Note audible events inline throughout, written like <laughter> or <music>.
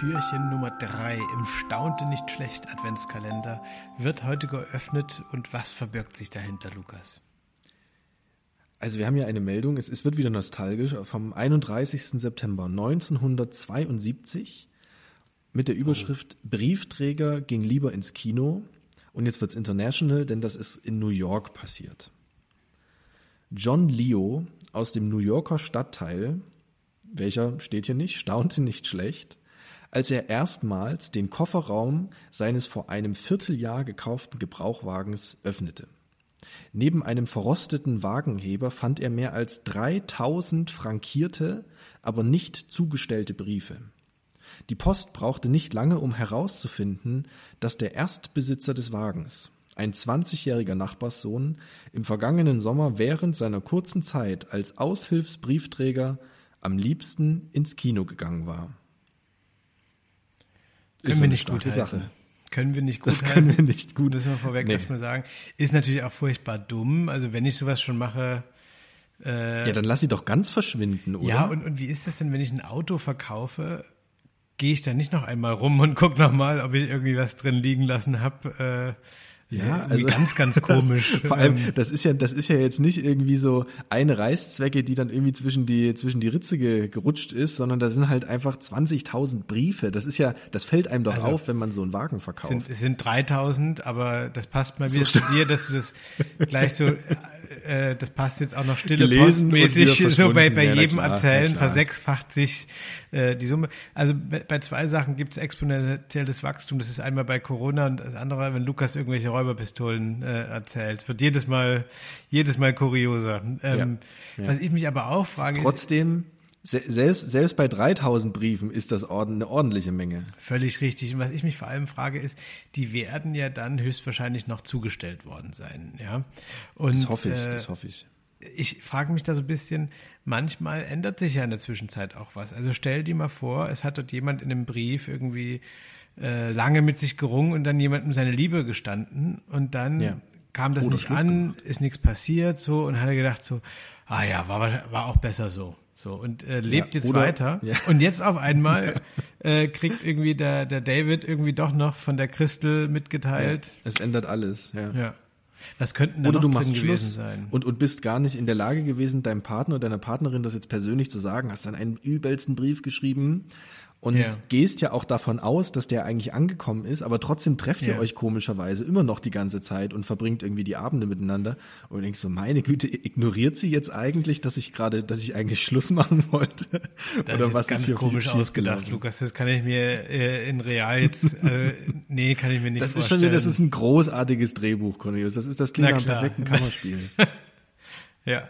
Türchen Nummer 3 im Staunte nicht schlecht Adventskalender wird heute geöffnet und was verbirgt sich dahinter, Lukas? Also wir haben ja eine Meldung, es, es wird wieder nostalgisch, vom 31. September 1972 mit der Überschrift oh. Briefträger ging lieber ins Kino und jetzt wird's international, denn das ist in New York passiert. John Leo aus dem New Yorker Stadtteil, welcher steht hier nicht, staunte nicht schlecht, als er erstmals den Kofferraum seines vor einem Vierteljahr gekauften Gebrauchwagens öffnete. Neben einem verrosteten Wagenheber fand er mehr als 3000 frankierte, aber nicht zugestellte Briefe. Die Post brauchte nicht lange, um herauszufinden, dass der Erstbesitzer des Wagens, ein 20-jähriger Nachbarssohn, im vergangenen Sommer während seiner kurzen Zeit als Aushilfsbriefträger am liebsten ins Kino gegangen war. Können wir nicht gut Sache. Können wir nicht gut Das können wir nicht gut. Müssen wir vorweg nee. erstmal sagen. Ist natürlich auch furchtbar dumm. Also wenn ich sowas schon mache. Äh, ja, dann lass sie doch ganz verschwinden, oder? Ja, und, und wie ist das denn, wenn ich ein Auto verkaufe? Gehe ich da nicht noch einmal rum und guck noch mal, ob ich irgendwie was drin liegen lassen habe? Äh, ja, also ganz, ganz <laughs> komisch. Das, vor allem, ähm, das ist ja, das ist ja jetzt nicht irgendwie so eine Reißzwecke, die dann irgendwie zwischen die, zwischen die Ritze ge, gerutscht ist, sondern da sind halt einfach 20.000 Briefe. Das ist ja, das fällt einem doch also, auf, wenn man so einen Wagen verkauft. Sind, es sind 3.000, aber das passt mal wieder so zu dir, dass du das gleich so <laughs> äh, das passt jetzt auch noch stille Gelesen postmäßig, <laughs> so bei, bei ja, jedem klar, Erzählen versechsfacht sich äh, die Summe. Also bei, bei zwei Sachen gibt es exponentielles Wachstum. Das ist einmal bei Corona und das andere, wenn Lukas irgendwelche Räuberpistolen äh, erzählt. Wird jedes Mal, jedes Mal kurioser. Ähm, ja, ja. Was ich mich aber auch frage. Trotzdem selbst, selbst bei 3000 Briefen ist das eine ordentliche Menge. Völlig richtig. Und was ich mich vor allem frage, ist, die werden ja dann höchstwahrscheinlich noch zugestellt worden sein. Ja? Und, das hoffe ich, äh, das hoffe ich. Ich frage mich da so ein bisschen, manchmal ändert sich ja in der Zwischenzeit auch was. Also stell dir mal vor, es hat dort jemand in einem Brief irgendwie äh, lange mit sich gerungen und dann jemandem seine Liebe gestanden und dann ja. kam das Oder nicht Schluss an, gemacht. ist nichts passiert so und hat er gedacht so, ah ja, war, war auch besser so. So, und äh, lebt ja, jetzt oder, weiter. Ja. Und jetzt auf einmal <laughs> äh, kriegt irgendwie der, der David irgendwie doch noch von der Christel mitgeteilt. Ja, es ändert alles, ja. ja. Was könnten da Oder noch du machst Schluss sein? Und, und bist gar nicht in der Lage gewesen, deinem Partner oder deiner Partnerin das jetzt persönlich zu sagen, hast dann einen übelsten Brief geschrieben und ja. gehst ja auch davon aus, dass der eigentlich angekommen ist, aber trotzdem trefft ja. ihr euch komischerweise immer noch die ganze Zeit und verbringt irgendwie die Abende miteinander und denkst so, meine Güte, ignoriert sie jetzt eigentlich, dass ich gerade, dass ich eigentlich Schluss <laughs> machen wollte? Das Oder ist was ganz ist hier komisch ausgedacht, Lukas, das kann ich mir äh, in real jetzt, äh, <laughs> nee, kann ich mir nicht das vorstellen. Das ist schon das ist ein großartiges Drehbuch, Cornelius, das ist das klingt nach perfekten Kammerspiel. <laughs> ja.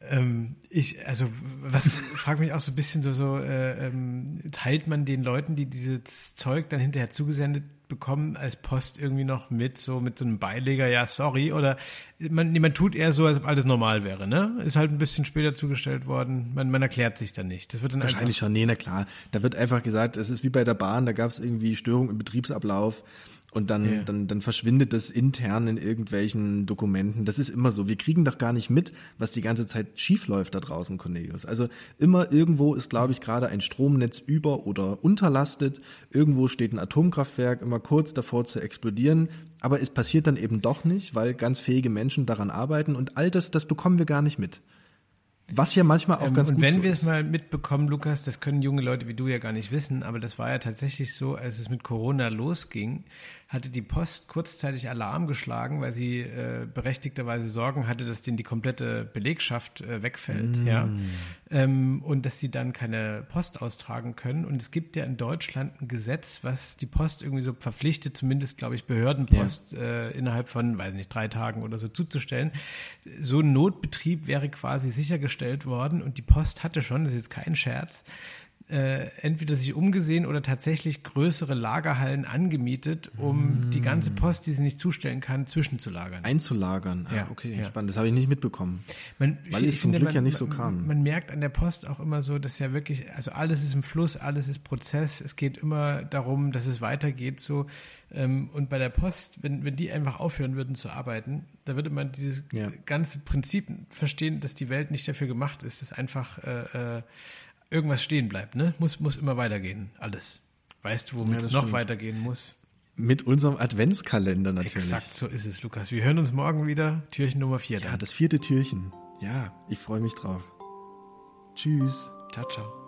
Ähm, ich, also, was <laughs> frage mich auch so ein bisschen so, so äh, ähm, teilt man den Leuten, die dieses Zeug dann hinterher zugesendet bekommen, als Post irgendwie noch mit, so mit so einem Beileger, ja, sorry, oder man, man tut eher so, als ob alles normal wäre, ne? Ist halt ein bisschen später zugestellt worden, man, man erklärt sich dann nicht. Das wird dann Wahrscheinlich schon, nee, na klar. Da wird einfach gesagt, es ist wie bei der Bahn, da gab es irgendwie Störungen im Betriebsablauf und dann, ja. dann, dann verschwindet das intern in irgendwelchen Dokumenten. Das ist immer so. Wir kriegen doch gar nicht mit, was die ganze Zeit schiefläuft da draußen, Cornelius. Also immer irgendwo ist, glaube ich, gerade ein Stromnetz über- oder unterlastet. Irgendwo steht ein Atomkraftwerk immer kurz davor zu explodieren. Aber es passiert dann eben doch nicht, weil ganz fähige Menschen daran arbeiten und all das, das bekommen wir gar nicht mit. Was ja manchmal auch ähm, ganz und gut wenn so wir es mal mitbekommen, Lukas, das können junge Leute wie du ja gar nicht wissen, aber das war ja tatsächlich so, als es mit Corona losging, hatte die Post kurzzeitig Alarm geschlagen, weil sie äh, berechtigterweise Sorgen hatte, dass denen die komplette Belegschaft äh, wegfällt, mm. ja, ähm, und dass sie dann keine Post austragen können. Und es gibt ja in Deutschland ein Gesetz, was die Post irgendwie so verpflichtet, zumindest glaube ich Behördenpost ja. äh, innerhalb von, weiß nicht, drei Tagen oder so zuzustellen. So ein Notbetrieb wäre quasi sichergestellt worden und die Post hatte schon, das ist jetzt kein Scherz, äh, entweder sich umgesehen oder tatsächlich größere Lagerhallen angemietet, um mm. die ganze Post, die sie nicht zustellen kann, zwischenzulagern. Einzulagern, ah, ja, okay, ja. spannend. Das habe ich nicht mitbekommen. Man, weil ich, es zum finde, Glück man, ja nicht so kam. Man merkt an der Post auch immer so, dass ja wirklich, also alles ist im Fluss, alles ist Prozess. Es geht immer darum, dass es weitergeht so. Ähm, und bei der Post, wenn, wenn die einfach aufhören würden zu arbeiten, da würde man dieses ja. ganze Prinzip verstehen, dass die Welt nicht dafür gemacht ist, dass einfach äh, äh, irgendwas stehen bleibt, ne? Muss, muss immer weitergehen, alles. Weißt du, womit Ja, es noch stimmt. weitergehen muss? Mit unserem Adventskalender natürlich. Exakt, so ist es, Lukas. Wir hören uns morgen wieder. Türchen Nummer 4 Ja, das vierte Türchen. Ja, ich freue mich drauf. Tschüss. Ciao, ciao.